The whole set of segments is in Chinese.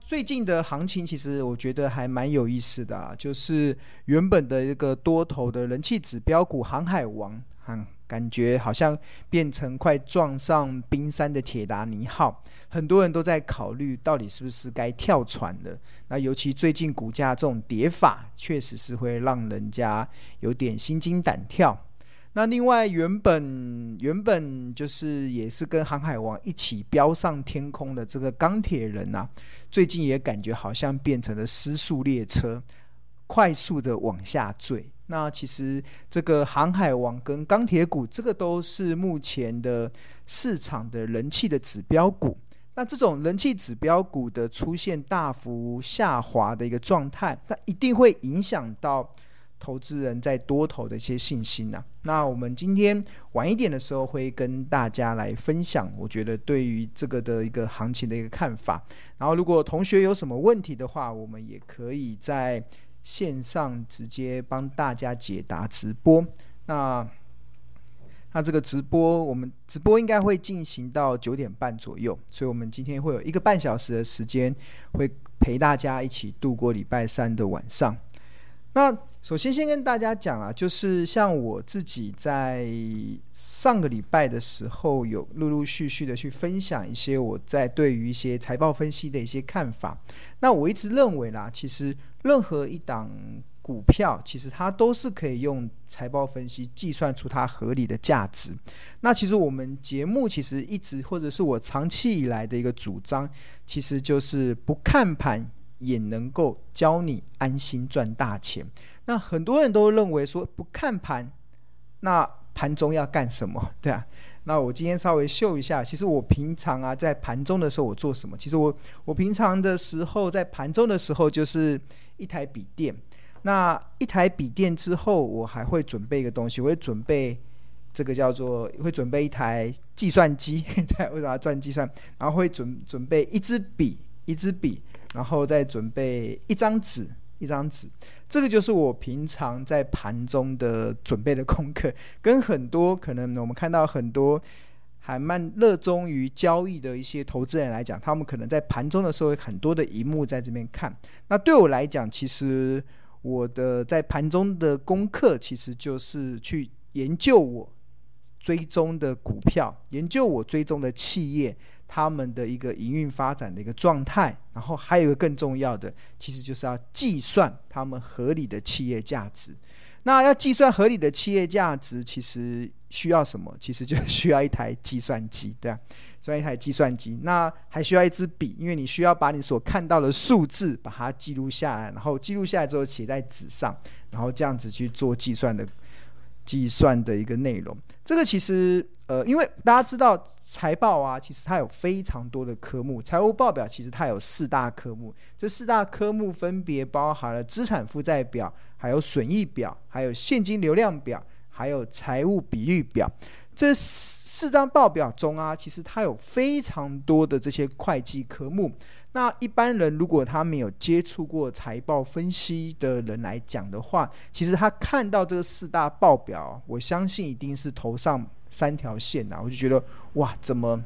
最近的行情其实我觉得还蛮有意思的啊，就是原本的一个多头的人气指标股航海王，嗯，感觉好像变成快撞上冰山的铁达尼号，很多人都在考虑到底是不是该跳船了。那尤其最近股价这种跌法，确实是会让人家有点心惊胆跳。那另外，原本原本就是也是跟航海王一起飙上天空的这个钢铁人啊，最近也感觉好像变成了失速列车，快速的往下坠。那其实这个航海王跟钢铁股，这个都是目前的市场的人气的指标股。那这种人气指标股的出现大幅下滑的一个状态，它一定会影响到。投资人在多头的一些信心呐、啊，那我们今天晚一点的时候会跟大家来分享，我觉得对于这个的一个行情的一个看法。然后，如果同学有什么问题的话，我们也可以在线上直接帮大家解答直播。那那这个直播，我们直播应该会进行到九点半左右，所以我们今天会有一个半小时的时间，会陪大家一起度过礼拜三的晚上。那首先，先跟大家讲啊，就是像我自己在上个礼拜的时候，有陆陆续续的去分享一些我在对于一些财报分析的一些看法。那我一直认为啦，其实任何一档股票，其实它都是可以用财报分析计算出它合理的价值。那其实我们节目其实一直，或者是我长期以来的一个主张，其实就是不看盘。也能够教你安心赚大钱。那很多人都认为说不看盘，那盘中要干什么？对啊。那我今天稍微秀一下，其实我平常啊在盘中的时候我做什么？其实我我平常的时候在盘中的时候就是一台笔电。那一台笔电之后，我还会准备一个东西，我会准备这个叫做会准备一台计算机，对，为什么要赚计算？然后会准准备一支笔，一支笔。然后再准备一张纸，一张纸，这个就是我平常在盘中的准备的功课。跟很多可能我们看到很多还蛮热衷于交易的一些投资人来讲，他们可能在盘中的时候很多的一幕在这边看。那对我来讲，其实我的在盘中的功课，其实就是去研究我追踪的股票，研究我追踪的企业。他们的一个营运发展的一个状态，然后还有一个更重要的，其实就是要计算他们合理的企业价值。那要计算合理的企业价值，其实需要什么？其实就需要一台计算机，对啊，需要一台计算机。那还需要一支笔，因为你需要把你所看到的数字把它记录下来，然后记录下来之后写在纸上，然后这样子去做计算的。计算的一个内容，这个其实呃，因为大家知道财报啊，其实它有非常多的科目。财务报表其实它有四大科目，这四大科目分别包含了资产负债表、还有损益表、还有现金流量表、还有财务比率表。这四张报表中啊，其实它有非常多的这些会计科目。那一般人如果他没有接触过财报分析的人来讲的话，其实他看到这四大报表，我相信一定是头上三条线呐。我就觉得哇，怎么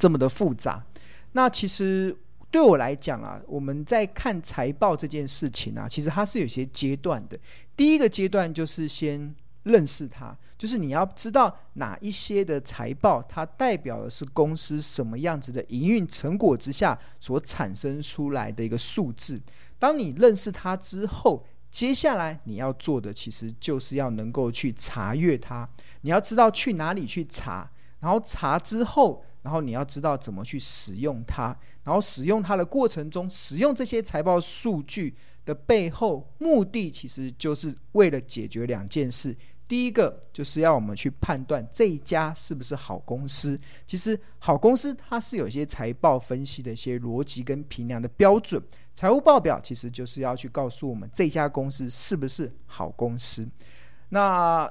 这么的复杂？那其实对我来讲啊，我们在看财报这件事情啊，其实它是有些阶段的。第一个阶段就是先。认识它，就是你要知道哪一些的财报，它代表的是公司什么样子的营运成果之下所产生出来的一个数字。当你认识它之后，接下来你要做的其实就是要能够去查阅它。你要知道去哪里去查，然后查之后，然后你要知道怎么去使用它，然后使用它的过程中，使用这些财报数据的背后目的，其实就是为了解决两件事。第一个就是要我们去判断这一家是不是好公司。其实好公司它是有一些财报分析的一些逻辑跟评量的标准。财务报表其实就是要去告诉我们这家公司是不是好公司。那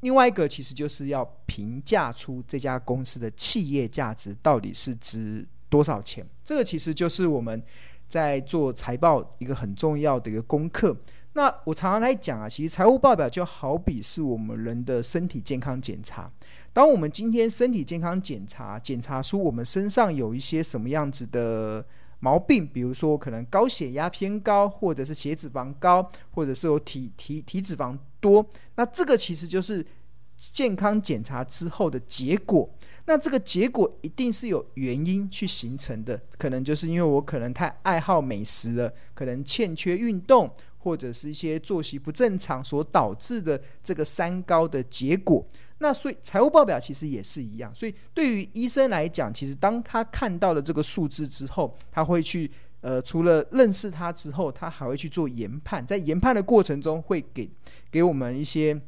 另外一个其实就是要评价出这家公司的企业价值到底是值多少钱。这个其实就是我们在做财报一个很重要的一个功课。那我常常来讲啊，其实财务报表就好比是我们人的身体健康检查。当我们今天身体健康检查，检查出我们身上有一些什么样子的毛病，比如说可能高血压偏高，或者是血脂肪高，或者是有体体体脂肪多，那这个其实就是健康检查之后的结果。那这个结果一定是有原因去形成的，可能就是因为我可能太爱好美食了，可能欠缺运动，或者是一些作息不正常所导致的这个三高的结果。那所以财务报表其实也是一样，所以对于医生来讲，其实当他看到了这个数字之后，他会去呃，除了认识他之后，他还会去做研判，在研判的过程中会给给我们一些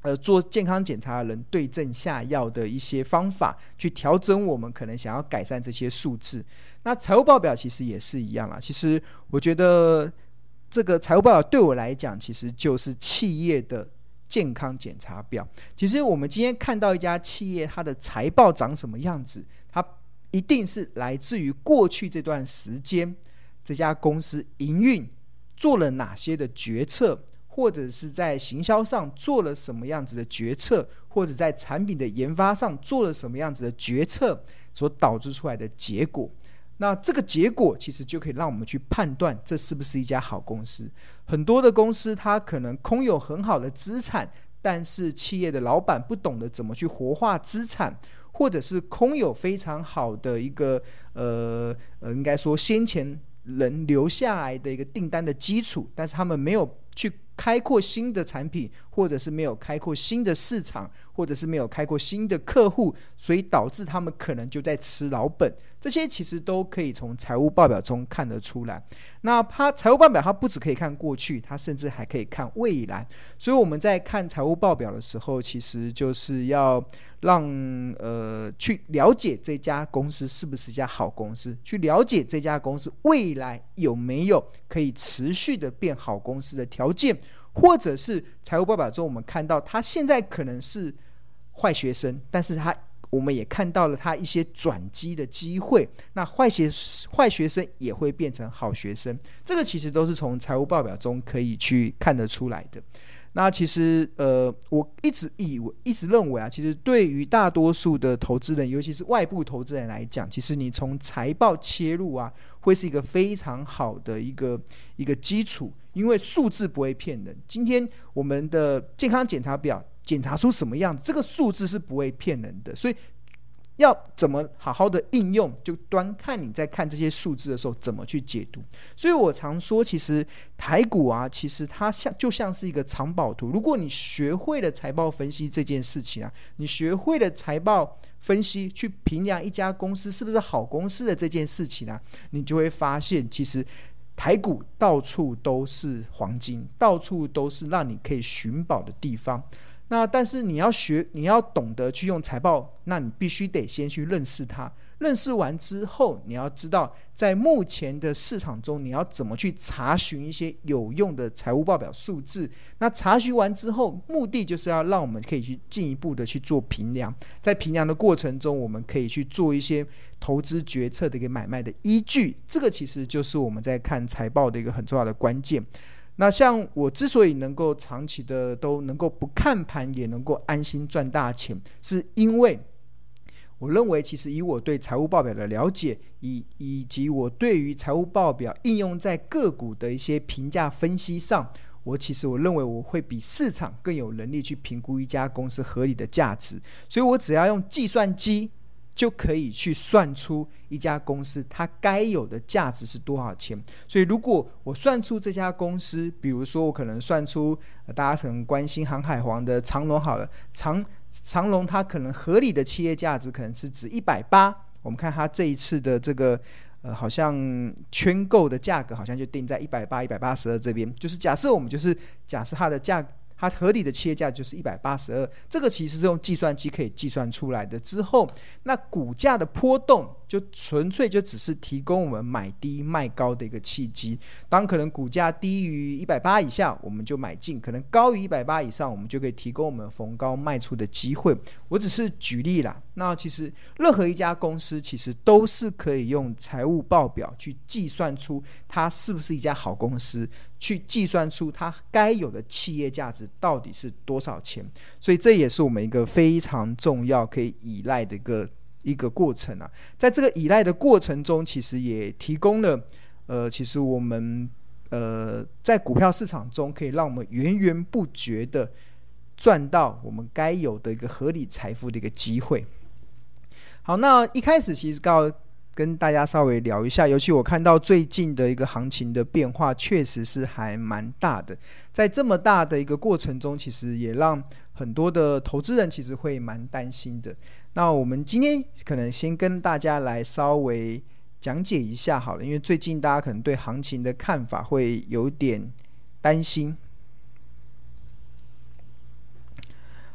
呃做健康检查的人对症下药的一些方法，去调整我们可能想要改善这些数字。那财务报表其实也是一样啦，其实我觉得这个财务报表对我来讲，其实就是企业的。健康检查表，其实我们今天看到一家企业，它的财报长什么样子，它一定是来自于过去这段时间这家公司营运做了哪些的决策，或者是在行销上做了什么样子的决策，或者在产品的研发上做了什么样子的决策，所导致出来的结果。那这个结果其实就可以让我们去判断这是不是一家好公司。很多的公司它可能空有很好的资产，但是企业的老板不懂得怎么去活化资产，或者是空有非常好的一个呃呃，应该说先前人留下来的一个订单的基础，但是他们没有去开阔新的产品，或者是没有开阔新的市场，或者是没有开阔新的客户，所以导致他们可能就在吃老本。这些其实都可以从财务报表中看得出来。那它财务报表，它不只可以看过去，它甚至还可以看未来。所以我们在看财务报表的时候，其实就是要让呃去了解这家公司是不是一家好公司，去了解这家公司未来有没有可以持续的变好公司的条件，或者是财务报表中我们看到他现在可能是坏学生，但是他。我们也看到了他一些转机的机会，那坏学坏学生也会变成好学生，这个其实都是从财务报表中可以去看得出来的。那其实呃，我一直以为一直认为啊，其实对于大多数的投资人，尤其是外部投资人来讲，其实你从财报切入啊，会是一个非常好的一个一个基础，因为数字不会骗人。今天我们的健康检查表。检查出什么样子，这个数字是不会骗人的，所以要怎么好好的应用，就端看你在看这些数字的时候怎么去解读。所以我常说，其实台股啊，其实它像就像是一个藏宝图。如果你学会了财报分析这件事情啊，你学会了财报分析去评量一家公司是不是好公司的这件事情啊，你就会发现，其实台股到处都是黄金，到处都是让你可以寻宝的地方。那但是你要学，你要懂得去用财报，那你必须得先去认识它。认识完之后，你要知道在目前的市场中，你要怎么去查询一些有用的财务报表数字。那查询完之后，目的就是要让我们可以去进一步的去做评量。在评量的过程中，我们可以去做一些投资决策的一个买卖的依据。这个其实就是我们在看财报的一个很重要的关键。那像我之所以能够长期的都能够不看盘也能够安心赚大钱，是因为我认为其实以我对财务报表的了解，以以及我对于财务报表应用在个股的一些评价分析上，我其实我认为我会比市场更有能力去评估一家公司合理的价值，所以我只要用计算机。就可以去算出一家公司它该有的价值是多少钱。所以，如果我算出这家公司，比如说我可能算出，大家可能关心航海王的长荣好了，长长荣它可能合理的企业价值可能是指一百八。我们看它这一次的这个呃，好像圈购的价格好像就定在一百八、一百八十二这边。就是假设我们就是假设它的价。它合理的企业价就是一百八十二，这个其实是用计算机可以计算出来的。之后，那股价的波动就纯粹就只是提供我们买低卖高的一个契机。当可能股价低于一百八以下，我们就买进；可能高于一百八以上，我们就可以提供我们逢高卖出的机会。我只是举例啦。那其实任何一家公司其实都是可以用财务报表去计算出它是不是一家好公司。去计算出它该有的企业价值到底是多少钱，所以这也是我们一个非常重要可以依赖的一个一个过程啊。在这个依赖的过程中，其实也提供了呃，其实我们呃在股票市场中可以让我们源源不绝的赚到我们该有的一个合理财富的一个机会。好，那一开始其实告。跟大家稍微聊一下，尤其我看到最近的一个行情的变化，确实是还蛮大的。在这么大的一个过程中，其实也让很多的投资人其实会蛮担心的。那我们今天可能先跟大家来稍微讲解一下好了，因为最近大家可能对行情的看法会有点担心。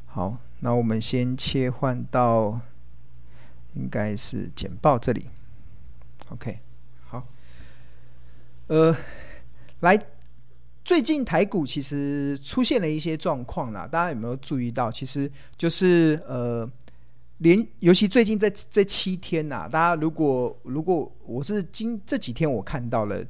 好，那我们先切换到应该是简报这里。OK，好，呃，来，最近台股其实出现了一些状况啦，大家有没有注意到？其实就是呃，连尤其最近这这七天呐，大家如果如果我是今这几天我看到了。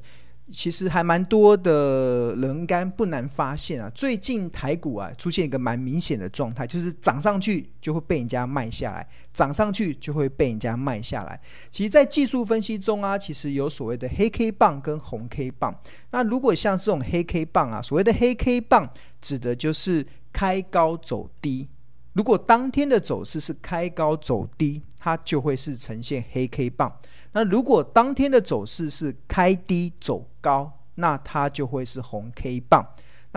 其实还蛮多的人干不难发现啊，最近台股啊出现一个蛮明显的状态，就是涨上去就会被人家卖下来，涨上去就会被人家卖下来。其实，在技术分析中啊，其实有所谓的黑 K 棒跟红 K 棒。那如果像这种黑 K 棒啊，所谓的黑 K 棒指的就是开高走低。如果当天的走势是开高走低，它就会是呈现黑 K 棒。那如果当天的走势是开低走高，那它就会是红 K 棒。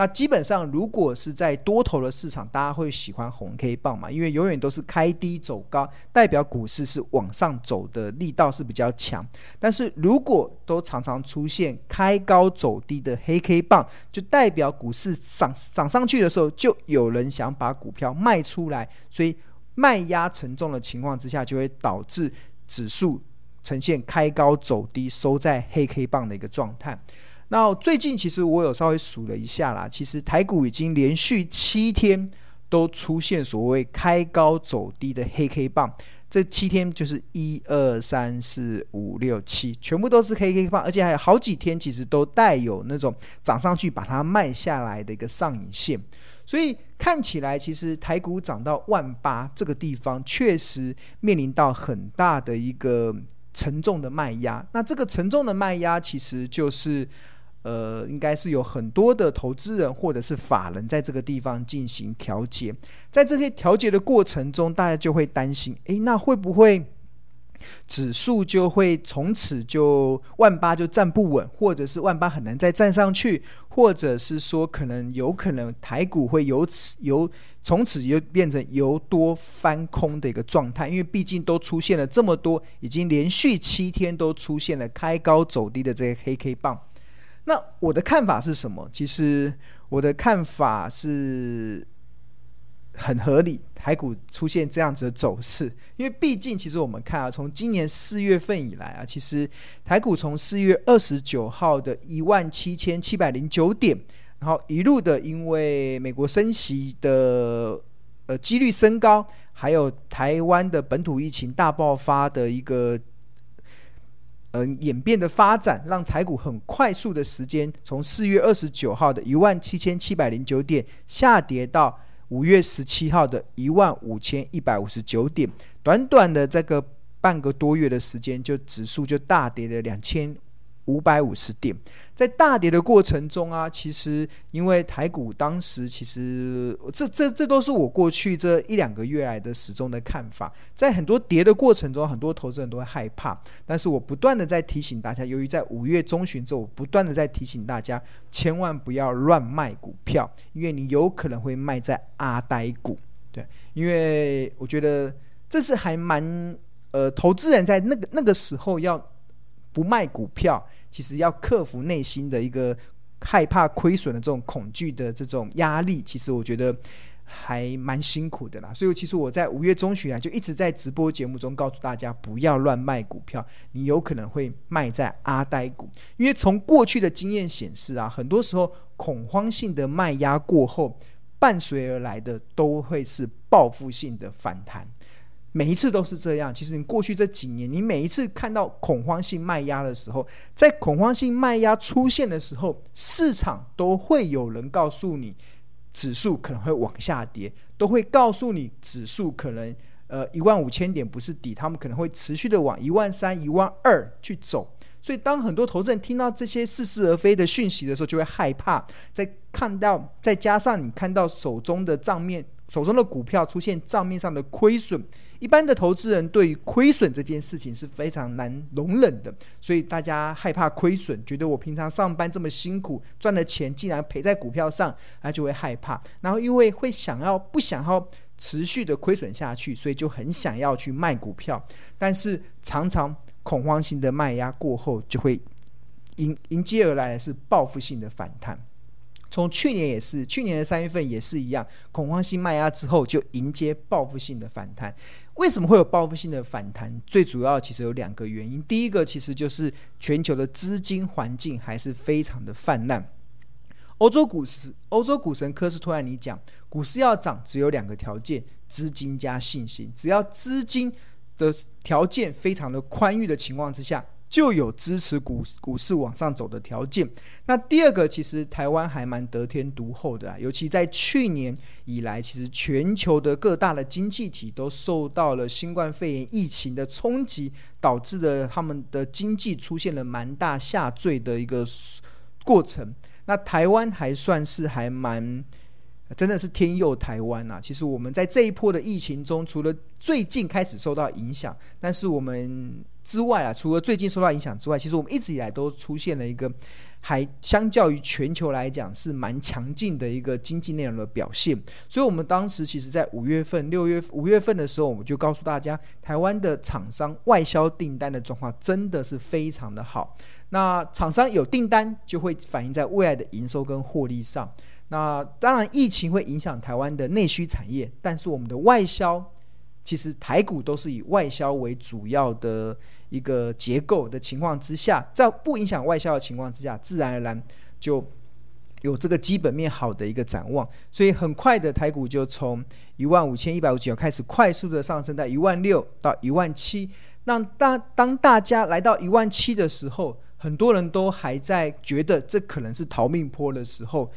那基本上，如果是在多头的市场，大家会喜欢红 K 棒嘛？因为永远都是开低走高，代表股市是往上走的力道是比较强。但是如果都常常出现开高走低的黑 K 棒，就代表股市涨涨上去的时候，就有人想把股票卖出来，所以卖压沉重的情况之下，就会导致指数。呈现开高走低，收在黑 K 棒的一个状态。那最近其实我有稍微数了一下啦，其实台股已经连续七天都出现所谓开高走低的黑 K 棒。这七天就是一二三四五六七，全部都是黑 K 棒，而且还有好几天其实都带有那种涨上去把它卖下来的一个上影线。所以看起来，其实台股涨到万八这个地方，确实面临到很大的一个。沉重的卖压，那这个沉重的卖压其实就是，呃，应该是有很多的投资人或者是法人在这个地方进行调节，在这些调节的过程中，大家就会担心，诶，那会不会指数就会从此就万八就站不稳，或者是万八很难再站上去，或者是说可能有可能台股会由此由。从此就变成由多翻空的一个状态，因为毕竟都出现了这么多，已经连续七天都出现了开高走低的这个黑 K 棒。那我的看法是什么？其实我的看法是很合理，台股出现这样子的走势，因为毕竟其实我们看啊，从今年四月份以来啊，其实台股从四月二十九号的一万七千七百零九点。然后一路的，因为美国升息的呃几率升高，还有台湾的本土疫情大爆发的一个、嗯、演变的发展，让台股很快速的时间，从四月二十九号的一万七千七百零九点下跌到五月十七号的一万五千一百五十九点，短短的这个半个多月的时间，就指数就大跌了两千。五百五十点，在大跌的过程中啊，其实因为台股当时其实这这这都是我过去这一两个月来的始终的看法，在很多跌的过程中，很多投资人都会害怕，但是我不断的在提醒大家，由于在五月中旬之后，我不断的在提醒大家，千万不要乱卖股票，因为你有可能会卖在阿呆股，对，因为我觉得这是还蛮呃，投资人在那个那个时候要不卖股票。其实要克服内心的一个害怕亏损的这种恐惧的这种压力，其实我觉得还蛮辛苦的啦。所以其实我在五月中旬啊，就一直在直播节目中告诉大家，不要乱卖股票，你有可能会卖在阿呆股。因为从过去的经验显示啊，很多时候恐慌性的卖压过后，伴随而来的都会是报复性的反弹。每一次都是这样。其实你过去这几年，你每一次看到恐慌性卖压的时候，在恐慌性卖压出现的时候，市场都会有人告诉你，指数可能会往下跌，都会告诉你指数可能呃一万五千点不是底，他们可能会持续的往一万三、一万二去走。所以，当很多投资人听到这些似是而非的讯息的时候，就会害怕。再看到，再加上你看到手中的账面、手中的股票出现账面上的亏损，一般的投资人对于亏损这件事情是非常难容忍的。所以，大家害怕亏损，觉得我平常上班这么辛苦赚的钱，竟然赔在股票上，那就会害怕。然后，因为会想要不想要持续的亏损下去，所以就很想要去卖股票，但是常常。恐慌性的卖压过后，就会迎迎接而来的是报复性的反弹。从去年也是，去年的三月份也是一样，恐慌性卖压之后就迎接报复性的反弹。为什么会有报复性的反弹？最主要其实有两个原因。第一个其实就是全球的资金环境还是非常的泛滥。欧洲股市，欧洲股神科斯托兰尼讲，股市要涨只有两个条件：资金加信心。只要资金的条件非常的宽裕的情况之下，就有支持股股市往上走的条件。那第二个，其实台湾还蛮得天独厚的啊，尤其在去年以来，其实全球的各大的经济体都受到了新冠肺炎疫情的冲击，导致的他们的经济出现了蛮大下坠的一个过程。那台湾还算是还蛮。真的是天佑台湾呐！其实我们在这一波的疫情中，除了最近开始受到影响，但是我们之外啊，除了最近受到影响之外，其实我们一直以来都出现了一个还相较于全球来讲是蛮强劲的一个经济内容的表现。所以，我们当时其实在五月份、六月、五月份的时候，我们就告诉大家，台湾的厂商外销订单的状况真的是非常的好。那厂商有订单，就会反映在未来的营收跟获利上。那当然，疫情会影响台湾的内需产业，但是我们的外销，其实台股都是以外销为主要的一个结构的情况之下，在不影响外销的情况之下，自然而然就有这个基本面好的一个展望，所以很快的台股就从一万五千一百五十九开始快速的上升到一万六到一万七。那当当大家来到一万七的时候，很多人都还在觉得这可能是逃命坡的时候。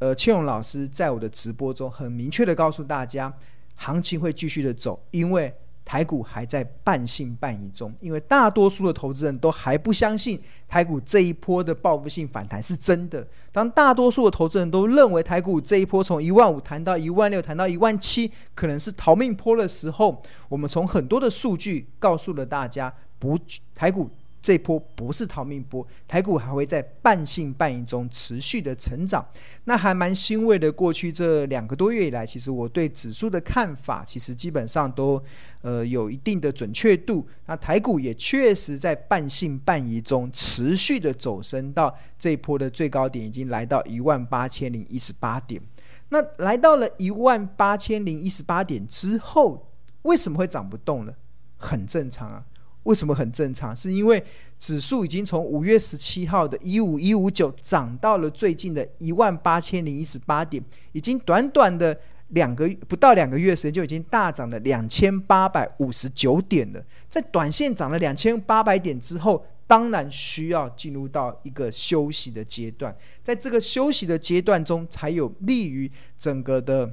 呃，庆荣老师在我的直播中很明确的告诉大家，行情会继续的走，因为台股还在半信半疑中，因为大多数的投资人都还不相信台股这一波的报复性反弹是真的。当大多数的投资人都认为台股这一波从一万五谈到一万六，谈到一万七，可能是逃命坡的时候，我们从很多的数据告诉了大家，不，台股。这波不是逃命波，台股还会在半信半疑中持续的成长，那还蛮欣慰的。过去这两个多月以来，其实我对指数的看法，其实基本上都呃有一定的准确度。那台股也确实在半信半疑中持续的走升，到这波的最高点已经来到一万八千零一十八点。那来到了一万八千零一十八点之后，为什么会涨不动呢？很正常啊。为什么很正常？是因为指数已经从五月十七号的一五一五九涨到了最近的一万八千零一十八点，已经短短的两个不到两个月时间就已经大涨了两千八百五十九点了。在短线涨了两千八百点之后，当然需要进入到一个休息的阶段，在这个休息的阶段中，才有利于整个的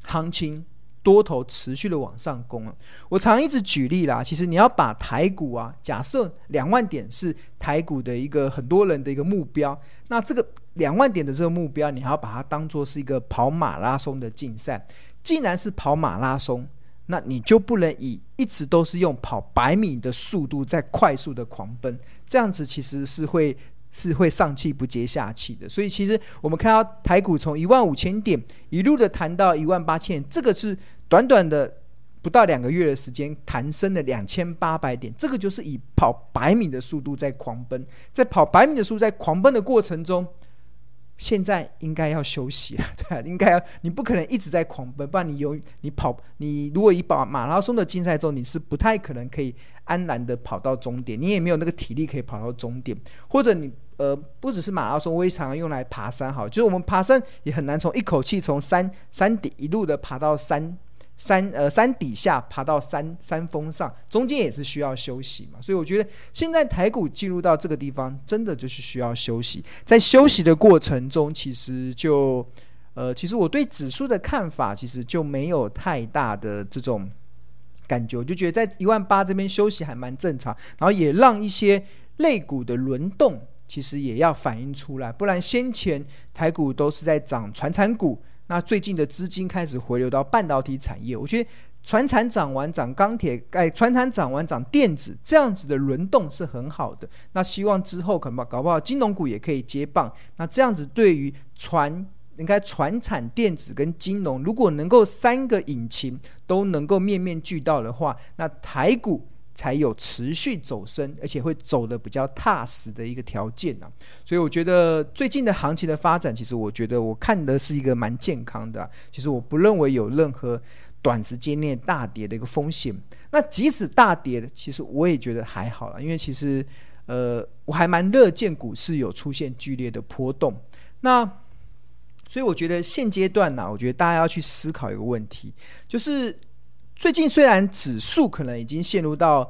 行情。多头持续的往上攻了，我常一直举例啦。其实你要把台股啊，假设两万点是台股的一个很多人的一个目标，那这个两万点的这个目标，你还要把它当做是一个跑马拉松的竞赛。既然是跑马拉松，那你就不能以一直都是用跑百米的速度在快速的狂奔，这样子其实是会。是会上气不接下气的，所以其实我们看到台股从一万五千点一路的弹到一万八千，这个是短短的不到两个月的时间弹升了两千八百点，这个就是以跑百米的速度在狂奔，在跑百米的速度在狂奔的过程中。现在应该要休息了，对啊，应该要，你不可能一直在狂奔，不然你有你跑，你如果以跑马拉松的竞赛中，你是不太可能可以安然的跑到终点，你也没有那个体力可以跑到终点，或者你呃，不只是马拉松，我也常常用来爬山，好，就是我们爬山也很难从一口气从山山顶一路的爬到山。山呃山底下爬到山山峰上，中间也是需要休息嘛，所以我觉得现在台股进入到这个地方，真的就是需要休息。在休息的过程中，其实就呃，其实我对指数的看法，其实就没有太大的这种感觉，我就觉得在一万八这边休息还蛮正常，然后也让一些类股的轮动其实也要反映出来，不然先前台股都是在涨传产股，那最近的资金开始回流到半导体产业，我觉得船产涨完涨钢铁，哎，船产涨完涨电子，这样子的轮动是很好的。那希望之后可能搞不好金融股也可以接棒，那这样子对于传。应该传产、电子跟金融，如果能够三个引擎都能够面面俱到的话，那台股才有持续走升，而且会走得比较踏实的一个条件、啊。所以我觉得最近的行情的发展，其实我觉得我看的是一个蛮健康的、其实我不认为有任何短时间内大跌的一个风险。那即使大跌，其实我也觉得还好了，因为其实呃我还蛮乐见股市有出现剧烈的波动。那所以我觉得现阶段呢、我觉得大家要去思考一个问题，就是最近虽然指数可能已经陷入到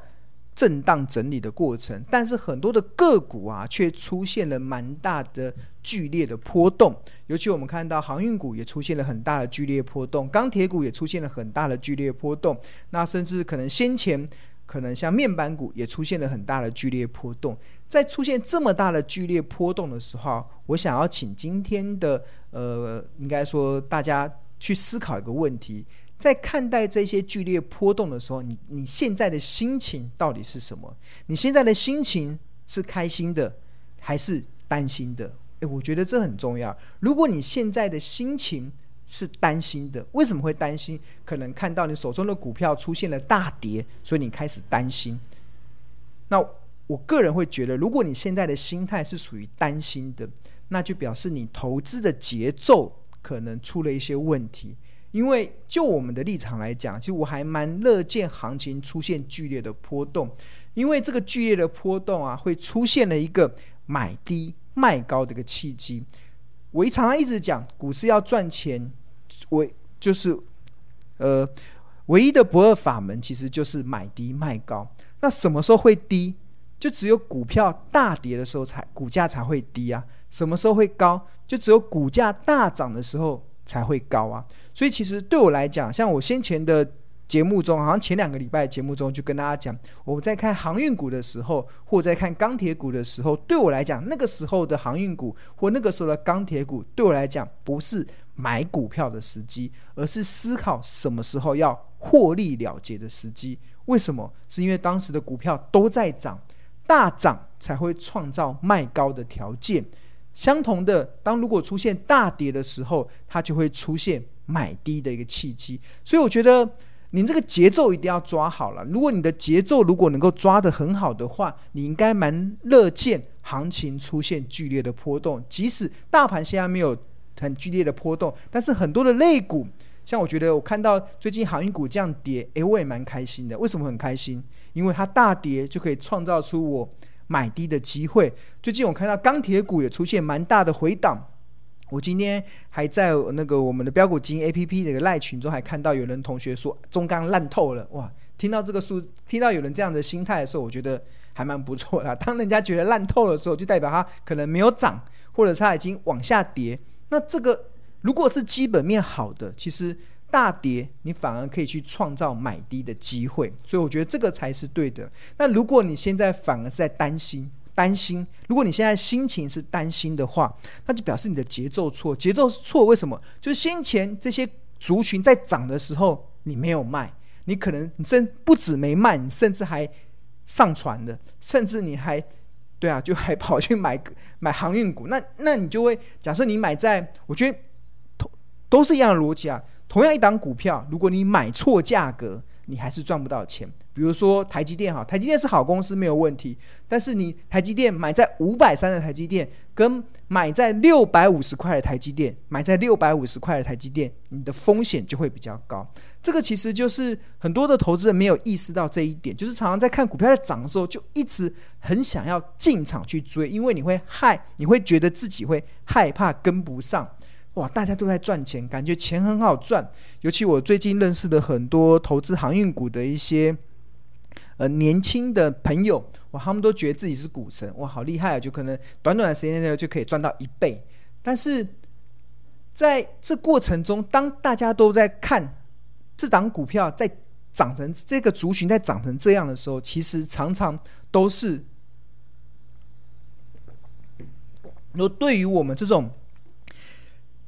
震荡整理的过程，但是很多的个股啊，却出现了蛮大的剧烈的波动。尤其我们看到航运股也出现了很大的剧烈波动，钢铁股也出现了很大的剧烈波动。那甚至可能先前。可能像面板股也出现了很大的剧烈波动，在出现这么大的剧烈波动。的时候，我想要请今天的呃，应该说大家去思考一个问题：在看待这些剧烈波动的时候，你你现在的心情到底是什么？你现在的心情是开心的还是担心的？诶，我觉得这很重要。如果你现在的心情，是担心的，为什么会担心？可能看到你手中的股票出现了大跌，所以你开始担心。那我个人会觉得，如果你现在的心态是属于担心的，那就表示你投资的节奏可能出了一些问题。因为就我们的立场来讲，其实我还蛮乐见行情出现剧烈的波动，因为这个剧烈的波动啊，会出现了一个买低卖高的一个契机。我一常常一直讲，股市要赚钱，我就是呃唯一的不二法门，其实就是买低卖高。那什么时候会低？就只有股票大跌的时候才股价才会低啊。什么时候会高？就只有股价大涨的时候才会高啊。所以其实对我来讲，像我先前的。节目中，好像前两个礼拜节目中就跟大家讲，我在看航运股的时候，或在看钢铁股的时候，对我来讲，那个时候的航运股或那个时候的钢铁股，对我来讲不是买股票的时机，而是思考什么时候要获利了结的时机。为什么？是因为当时的股票都在涨，大涨才会创造卖高的条件。相同的，当如果出现大跌的时候，它就会出现买低的一个契机。所以我觉得。你这个节奏一定要抓好了。如果你的节奏如果能够抓得很好的话，你应该蛮乐见行情出现剧烈的波动。即使大盘现在没有很剧烈的波动，但是很多的类股，像我觉得我看到最近航运股这样跌，诶，我也蛮开心的。为什么很开心？因为它大跌就可以创造出我买低的机会。最近我看到钢铁股也出现蛮大的回档。我今天还在那个我们的标股基金 A P P 那个赖群中，还看到有人同学说中钢烂透了，哇！听到这个数，听到有人这样的心态的时候，我觉得还蛮不错的。当人家觉得烂透的时候，就代表它可能没有涨，或者它已经往下跌。那这个如果是基本面好的，其实大跌你反而可以去创造买低的机会，所以我觉得这个才是对的。那如果你现在反而是在担心，担心，如果你现在心情是担心的话，那就表示你的节奏错。节奏是错，为什么？就是先前这些族群在涨的时候，你没有卖，你可能你甚不止没卖，你甚至还上船了，甚至你还对啊，就还跑去买 买航运股。那那你就会假设你买在，我觉得都都是一样的逻辑啊。同样一档股票，如果你买错价格，你还是赚不到钱。比如说台积电哈，台积电是好公司没有问题，但是你台积电买在五百三的台积电，跟买在六百五十块的台积电，买在六百五十块的台积电，你的风险就会比较高。这个其实就是很多的投资人没有意识到这一点，就是常常在看股票在涨的时候，就一直很想要进场去追，因为你会害，你会觉得自己会害怕跟不上。哇，大家都在赚钱，感觉钱很好赚。尤其我最近认识的很多投资航运股的一些。呃，年轻的朋友哇，他们都觉得自己是股神哇，好厉害啊！就可能短短的时间内就可以赚到一倍。但是在这过程中，当大家都在看这档股票在涨成这个族群在涨成这样的时候，其实常常都是，那对于我们这种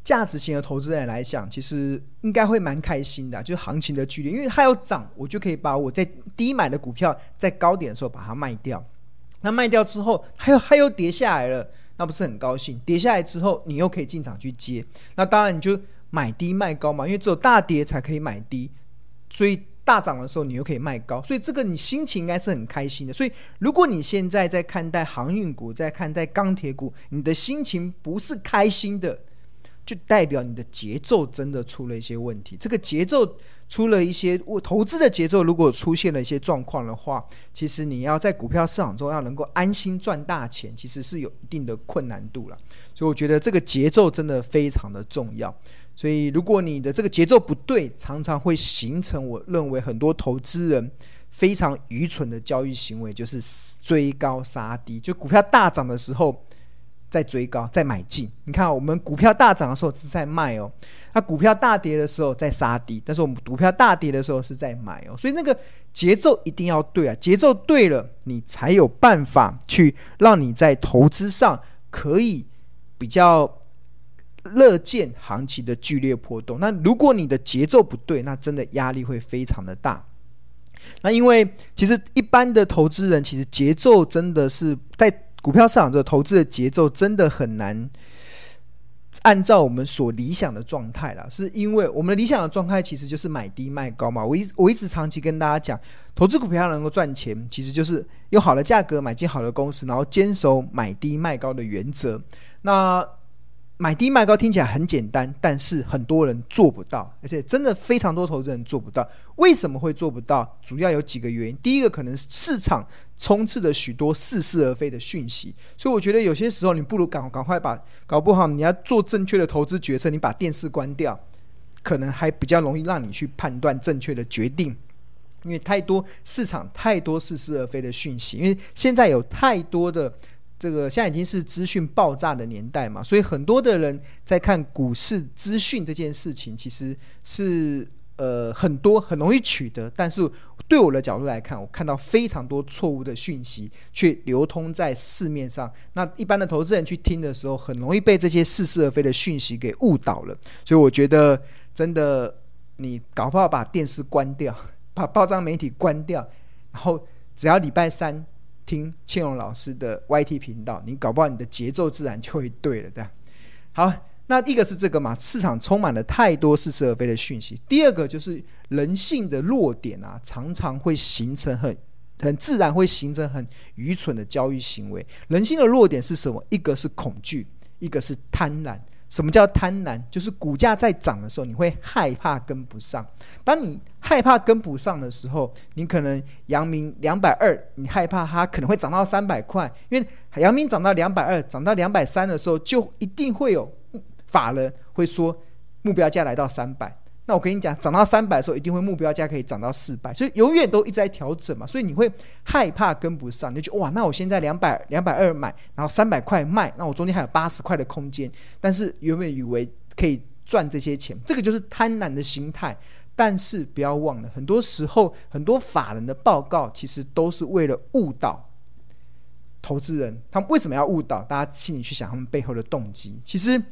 价值型的投资人来讲，其实应该会蛮开心的，就是行情的剧烈，因为它要涨，我就可以把我在低买的股票在高点的时候把它卖掉。那卖掉之后，它又它又跌下来了，那不是很高兴？跌下来之后，你又可以进场去接。那当然你就买低卖高嘛，因为只有大跌才可以买低，所以。大涨的时候，你又可以卖高，所以这个你心情应该是很开心的。所以，如果你现在在看待航运股，在看待钢铁股，你的心情不是开心的，就代表你的节奏真的出了一些问题。这个节奏出了一些，我投资的节奏如果出现了一些状况的话，其实你要在股票市场中要能够安心赚大钱，其实是有一定的困难度了。所以，我觉得这个节奏真的非常的重要。所以，如果你的这个节奏不对，常常会形成我认为很多投资人非常愚蠢的交易行为，就是追高杀低。就股票大涨的时候在追高，在买进。你看，我们股票大涨的时候是在卖哦，那股票大跌的时候在杀低，但是我们股票大跌的时候是在买哦。所以那个节奏一定要对啊，节奏对了，你才有办法去让你在投资上可以比较。乐见行情的剧烈波动。那如果你的节奏不对，那真的压力会非常的大。那因为其实一般的投资人，其实节奏真的是在股票市场这投资的节奏真的很难按照我们所理想的状态了。是因为我们的理想的状态其实就是买低卖高嘛。我一我一直长期跟大家讲，投资股票能够赚钱，其实就是用好的价格买进好的公司，然后坚守买低卖高的原则。那买低卖高听起来很简单，但是很多人做不到，而且真的非常多投资人做不到。为什么会做不到？主要有几个原因。第一个可能是市场充斥着许多似是而非的讯息，所以我觉得有些时候你不如赶赶快把，搞不好你要做正确的投资决策，你把电视关掉，可能还比较容易让你去判断正确的决定。因为太多市场太多似是而非的讯息，因为现在有太多的。这个现在已经是资讯爆炸的年代嘛，所以很多的人在看股市资讯这件事情，其实是呃很多很容易取得，但是对我的角度来看，我看到非常多错误的讯息却流通在市面上。那一般的投资人去听的时候，很容易被这些似是而非的讯息给误导了。所以我觉得，真的你搞不好把电视关掉，把报章媒体关掉，然后只要礼拜三。听庆荣老师的 YT 频道，你搞不好你的节奏自然就会对了，这样？好，那一个是这个嘛，市场充满了太多似是而非的讯息。第二个就是人性的弱点啊，常常会形成很很自然会形成很愚蠢的交易行为。人性的弱点是什么？一个是恐惧，一个是贪婪。什么叫贪婪？就是股价在涨的时候，你会害怕跟不上。当你害怕跟不上的时候，你可能阳明两百二，你害怕它可能会涨到三百块，因为阳明涨到两百二，涨到两百三的时候，就一定会有法人会说目标价来到三百。那我跟你讲，涨到三百的时候，一定会目标价可以涨到四百，所以永远都一直在调整嘛，所以你会害怕跟不上，你就哇，那我现在两百两百二买，然后三百块卖，那我中间还有八十块的空间，但是原本以为可以赚这些钱，这个就是贪婪的心态。但是不要忘了，很多时候很多法人的报告其实都是为了误导投资人，他们为什么要误导？大家心里去想他们背后的动机，其实。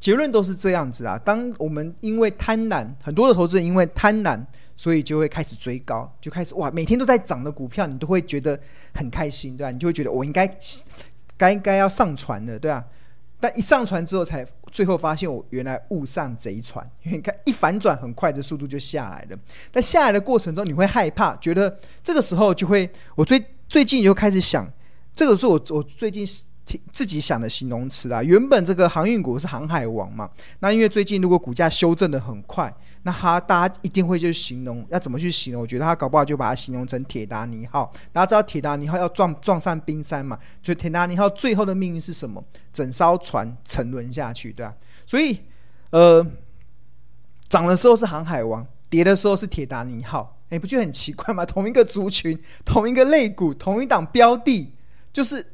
结论都是这样子啊！当我们因为贪婪，很多的投资人因为贪婪，所以就会开始追高，就开始哇，每天都在涨的股票，你都会觉得很开心，对吧？你就会觉得我应该该该要上船了，对吧？但一上船之后，才最后发现我原来误上贼船，因 为你看一反转，很快的速度就下来了。但下来的过程中，你会害怕，觉得这个时候就会，我最最近就开始想，这个是我我最近。自己想的形容词啊，原本这个航运股是航海王嘛，那因为最近如果股价修正的很快，那他大家一定会去形容，要怎么去形容？我觉得他搞不好就把它形容成铁达尼号。大家知道铁达尼号要撞撞上冰山嘛，所以铁达尼号最后的命运是什么？整艘船沉沦下去，对吧？所以，呃，涨的时候是航海王，跌的时候是铁达尼号，哎，不就很奇怪吗？同一个族群，同一个类股，同一档标的，就是。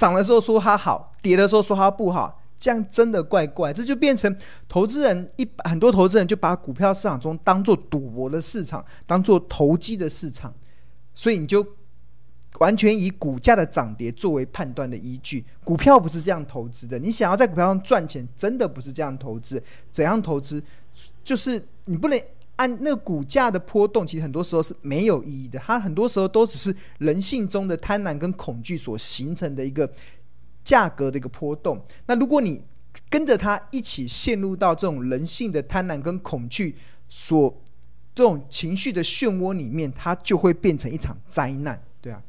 涨的时候说它好，跌的时候说它不好，这样真的怪怪，这就变成投资人一很多投资人就把股票市场中当做赌博的市场，当做投机的市场，所以你就完全以股价的涨跌作为判断的依据。股票不是这样投资的，你想要在股票上赚钱，真的不是这样投资。怎样投资？就是你不能。按那股价的波动，其实很多时候是没有意义的。它很多时候都只是人性中的贪婪跟恐惧所形成的一个价格的一个波动。那如果你跟着它一起陷入到这种人性的贪婪跟恐惧所这种情绪的漩涡里面，它就会变成一场灾难，对啊。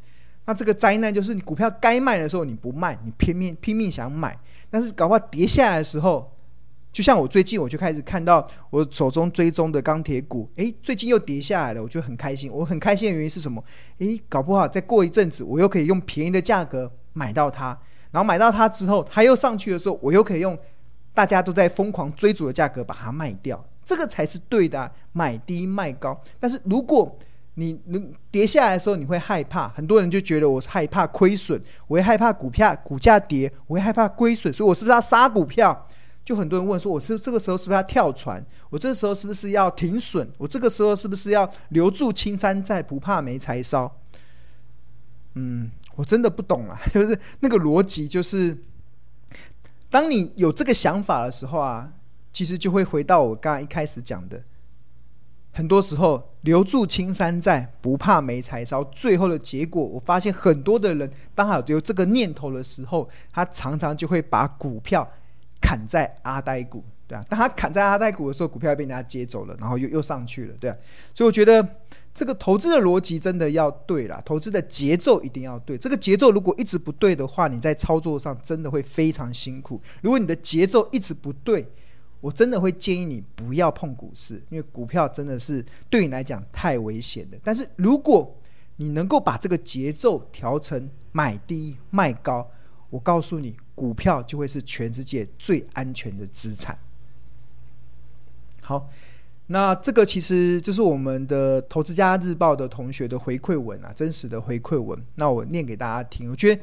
那这个灾难就是你股票该卖的时候你不卖，你拼命拼命想买，但是搞不好跌下来的时候。就像我最近，我就开始看到我手中追踪的钢铁股，诶，最近又跌下来了，我就很开心。我很开心的原因是什么？诶，搞不好再过一阵子，我又可以用便宜的价格买到它，然后买到它之后，它又上去的时候，我又可以用大家都在疯狂追逐的价格把它卖掉，这个才是对的，买低卖高。但是如果你能跌下来的时候，你会害怕，很多人就觉得我是害怕亏损，我会害怕股票股价跌，我会害怕亏损，所以我是不是要杀股票？就很多人问说：“我是这个时候是不是要跳船？我这个时候是不是要停损？我这个时候是不是要留住青山在，不怕没柴烧？”嗯，我真的不懂啊，就是那个逻辑，就是当你有这个想法的时候啊，其实就会回到我刚刚一开始讲的，很多时候留住青山在，不怕没柴烧。最后的结果，我发现很多的人，当他有这个念头的时候，他常常就会把股票。砍在阿呆股，对啊，当他砍在阿呆股的时候，股票被人家接走了，然后又又上去了，对啊，所以我觉得这个投资的逻辑真的要对啦，投资的节奏一定要对。这个节奏如果一直不对的话，你在操作上真的会非常辛苦。如果你的节奏一直不对，我真的会建议你不要碰股市，因为股票真的是对你来讲太危险了。但是如果你能够把这个节奏调成买低卖高，我告诉你。股票就会是全世界最安全的资产。好，那这个其实就是我们的《投资家日报》的同学的回馈文啊，真实的回馈文。那我念给大家听，我觉得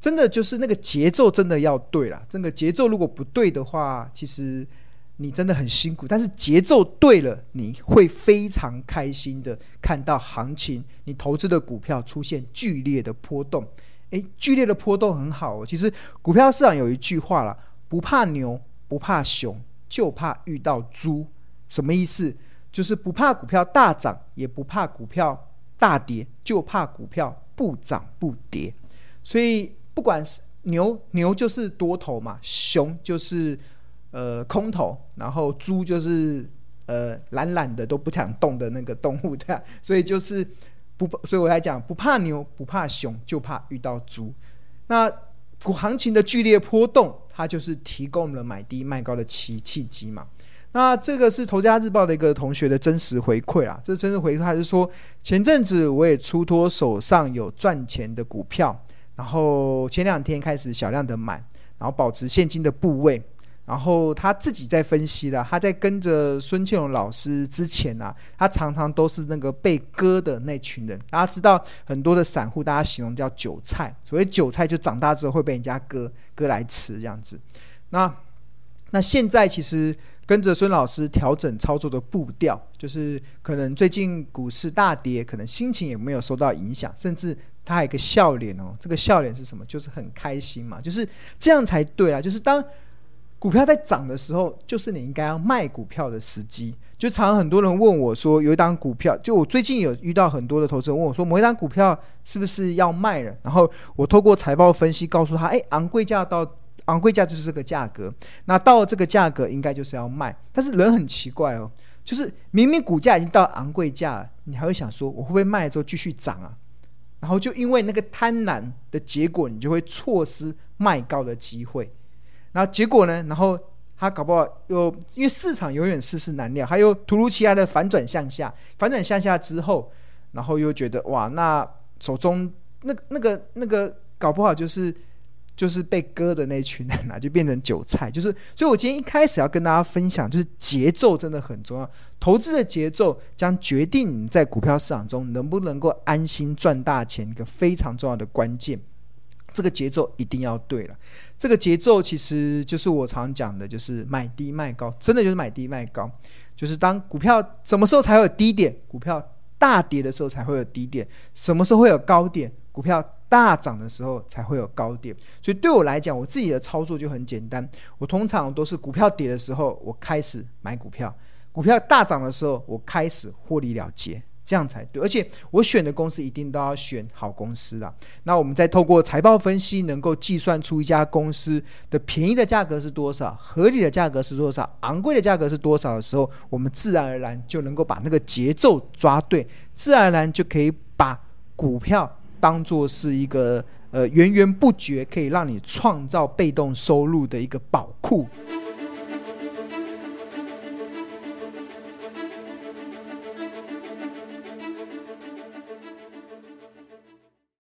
真的就是那个节奏真的要对了。这个节奏如果不对的话，其实你真的很辛苦。但是节奏对了，你会非常开心的看到行情，你投资的股票出现剧烈的波动。诶，剧烈的波动很好哦。其实股票市场有一句话啦，不怕牛，不怕熊，就怕遇到猪。什么意思？就是不怕股票大涨，也不怕股票大跌，就怕股票不涨不跌。所以不管是牛，牛就是多头嘛，熊就是呃空头，然后猪就是呃懒懒的都不想动的那个动物，对吧？所以就是。不，所以我来讲，不怕牛，不怕熊，就怕遇到猪。那股行情的剧烈波动，它就是提供了买低卖高的契契机嘛。那这个是《投资家日报》的一个同学的真实回馈啊。这真实回馈还是说，前阵子我也出脱手上有赚钱的股票，然后前两天开始小量的买，然后保持现金的部位。然后他自己在分析了，他在跟着孙庆荣老师之前啊，他常常都是那个被割的那群人。大家知道很多的散户，大家形容叫韭菜，所谓韭菜就长大之后会被人家割割来吃这样子。那那现在其实跟着孙老师调整操作的步调，就是可能最近股市大跌，可能心情也没有受到影响，甚至他还有一个笑脸哦。这个笑脸是什么？就是很开心嘛，就是这样才对啊，就是当。股票在涨的时候，就是你应该要卖股票的时机。就常常很多人问我说，有一档股票，就我最近有遇到很多的投资人问我说，某一档股票是不是要卖了？然后我透过财报分析告诉他，哎，昂贵价到昂贵价就是这个价格，那到了这个价格应该就是要卖。但是人很奇怪哦，就是明明股价已经到昂贵价了，你还会想说，我会不会卖了之后继续涨啊？然后就因为那个贪婪的结果，你就会错失卖高的机会。然后结果呢？然后他搞不好又因为市场永远世事难料，还有突如其来的反转向下，反转向下之后，然后又觉得哇，那手中那那个那个搞不好就是就是被割的那群人啊，就变成韭菜。就是，所以我今天一开始要跟大家分享，就是节奏真的很重要，投资的节奏将决定你在股票市场中能不能够安心赚大钱，一个非常重要的关键。这个节奏一定要对了。这个节奏其实就是我常讲的，就是买低卖高，真的就是买低卖高。就是当股票什么时候才会有低点？股票大跌的时候才会有低点。什么时候会有高点？股票大涨的时候才会有高点。所以对我来讲，我自己的操作就很简单。我通常都是股票跌的时候，我开始买股票；股票大涨的时候，我开始获利了结。这样才对，而且我选的公司一定都要选好公司啦。那我们再透过财报分析，能够计算出一家公司的便宜的价格是多少，合理的价格是多少，昂贵的价格是多少的时候，我们自然而然就能够把那个节奏抓对，自然而然就可以把股票当做是一个呃源源不绝可以让你创造被动收入的一个宝库。